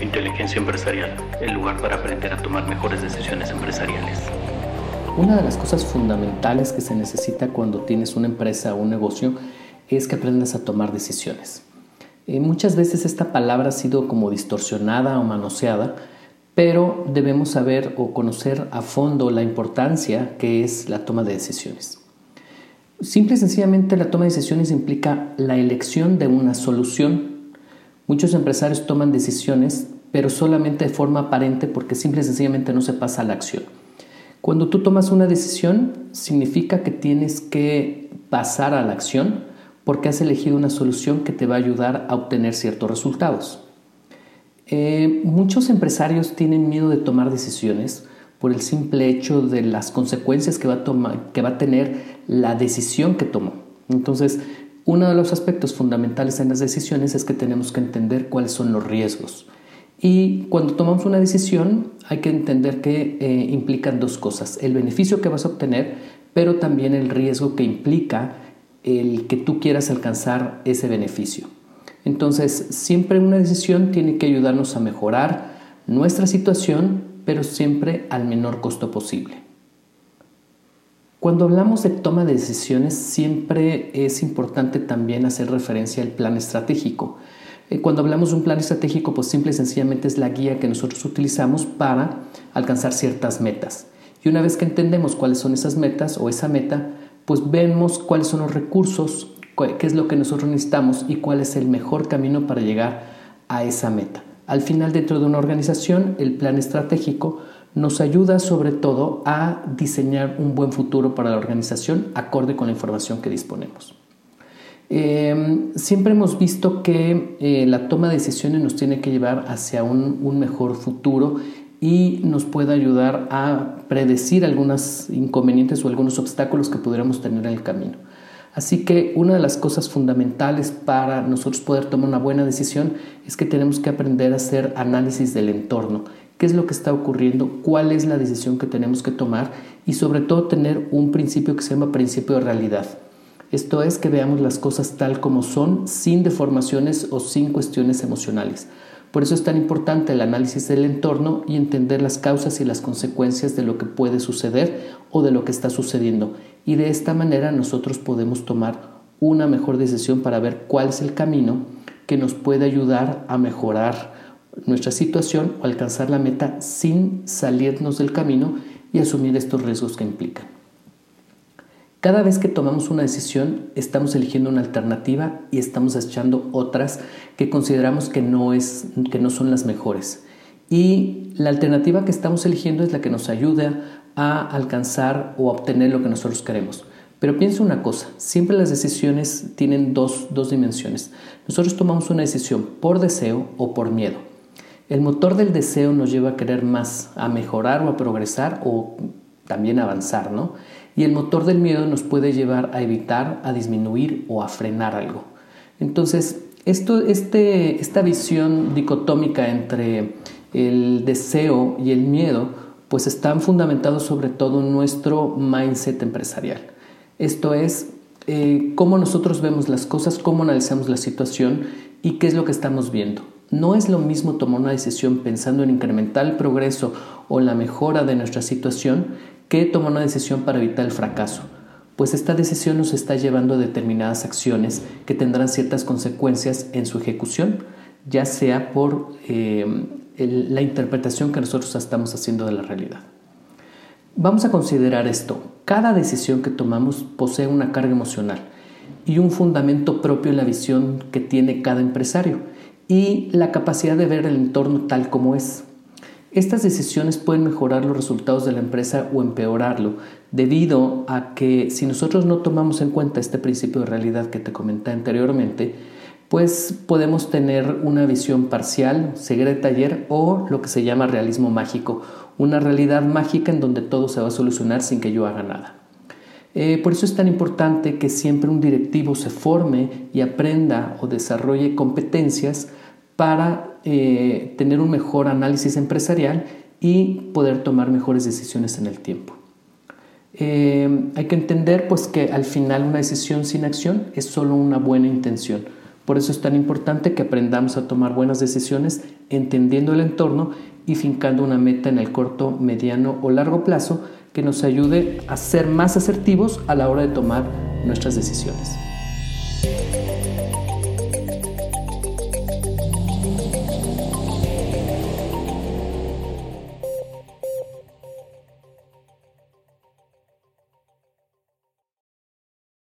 Inteligencia Empresarial, el lugar para aprender a tomar mejores decisiones empresariales. Una de las cosas fundamentales que se necesita cuando tienes una empresa o un negocio es que aprendas a tomar decisiones. Eh, muchas veces esta palabra ha sido como distorsionada o manoseada, pero debemos saber o conocer a fondo la importancia que es la toma de decisiones. Simple y sencillamente la toma de decisiones implica la elección de una solución. Muchos empresarios toman decisiones, pero solamente de forma aparente porque simple y sencillamente no se pasa a la acción. Cuando tú tomas una decisión, significa que tienes que pasar a la acción porque has elegido una solución que te va a ayudar a obtener ciertos resultados. Eh, muchos empresarios tienen miedo de tomar decisiones por el simple hecho de las consecuencias que va a, que va a tener la decisión que tomó. Entonces, uno de los aspectos fundamentales en las decisiones es que tenemos que entender cuáles son los riesgos. Y cuando tomamos una decisión hay que entender que eh, implican dos cosas, el beneficio que vas a obtener, pero también el riesgo que implica el que tú quieras alcanzar ese beneficio. Entonces, siempre una decisión tiene que ayudarnos a mejorar nuestra situación, pero siempre al menor costo posible. Cuando hablamos de toma de decisiones, siempre es importante también hacer referencia al plan estratégico. Eh, cuando hablamos de un plan estratégico, pues simple y sencillamente es la guía que nosotros utilizamos para alcanzar ciertas metas. Y una vez que entendemos cuáles son esas metas o esa meta, pues vemos cuáles son los recursos, qué es lo que nosotros necesitamos y cuál es el mejor camino para llegar a esa meta. Al final, dentro de una organización, el plan estratégico nos ayuda sobre todo a diseñar un buen futuro para la organización acorde con la información que disponemos. Em, siempre hemos visto que eh, la toma de decisiones nos tiene que llevar hacia un, un mejor futuro y nos puede ayudar a predecir algunos inconvenientes o algunos obstáculos que pudiéramos tener en el camino. Así que una de las cosas fundamentales para nosotros poder tomar una buena decisión es que tenemos que aprender a hacer análisis del entorno, qué es lo que está ocurriendo, cuál es la decisión que tenemos que tomar y sobre todo tener un principio que se llama principio de realidad. Esto es que veamos las cosas tal como son, sin deformaciones o sin cuestiones emocionales. Por eso es tan importante el análisis del entorno y entender las causas y las consecuencias de lo que puede suceder o de lo que está sucediendo. Y de esta manera nosotros podemos tomar una mejor decisión para ver cuál es el camino que nos puede ayudar a mejorar nuestra situación o alcanzar la meta sin salirnos del camino y asumir estos riesgos que implican. Cada vez que tomamos una decisión, estamos eligiendo una alternativa y estamos echando otras que consideramos que no, es, que no son las mejores. Y la alternativa que estamos eligiendo es la que nos ayuda a alcanzar o obtener lo que nosotros queremos. Pero piensa una cosa, siempre las decisiones tienen dos, dos dimensiones. Nosotros tomamos una decisión por deseo o por miedo. El motor del deseo nos lleva a querer más, a mejorar o a progresar o también avanzar, ¿no? y el motor del miedo nos puede llevar a evitar, a disminuir o a frenar algo. Entonces, esto, este, esta visión dicotómica entre el deseo y el miedo, pues están fundamentados sobre todo en nuestro mindset empresarial. Esto es eh, cómo nosotros vemos las cosas, cómo analizamos la situación y qué es lo que estamos viendo. No es lo mismo tomar una decisión pensando en incrementar el progreso o la mejora de nuestra situación que tomar una decisión para evitar el fracaso, pues esta decisión nos está llevando a determinadas acciones que tendrán ciertas consecuencias en su ejecución, ya sea por eh, la interpretación que nosotros estamos haciendo de la realidad. Vamos a considerar esto. Cada decisión que tomamos posee una carga emocional y un fundamento propio en la visión que tiene cada empresario y la capacidad de ver el entorno tal como es. Estas decisiones pueden mejorar los resultados de la empresa o empeorarlo, debido a que si nosotros no tomamos en cuenta este principio de realidad que te comenté anteriormente, pues podemos tener una visión parcial, ceguera de taller o lo que se llama realismo mágico, una realidad mágica en donde todo se va a solucionar sin que yo haga nada. Eh, por eso es tan importante que siempre un directivo se forme y aprenda o desarrolle competencias para eh, tener un mejor análisis empresarial y poder tomar mejores decisiones en el tiempo. Eh, hay que entender pues que al final una decisión sin acción es solo una buena intención. Por eso es tan importante que aprendamos a tomar buenas decisiones entendiendo el entorno y fincando una meta en el corto, mediano o largo plazo que nos ayude a ser más asertivos a la hora de tomar nuestras decisiones.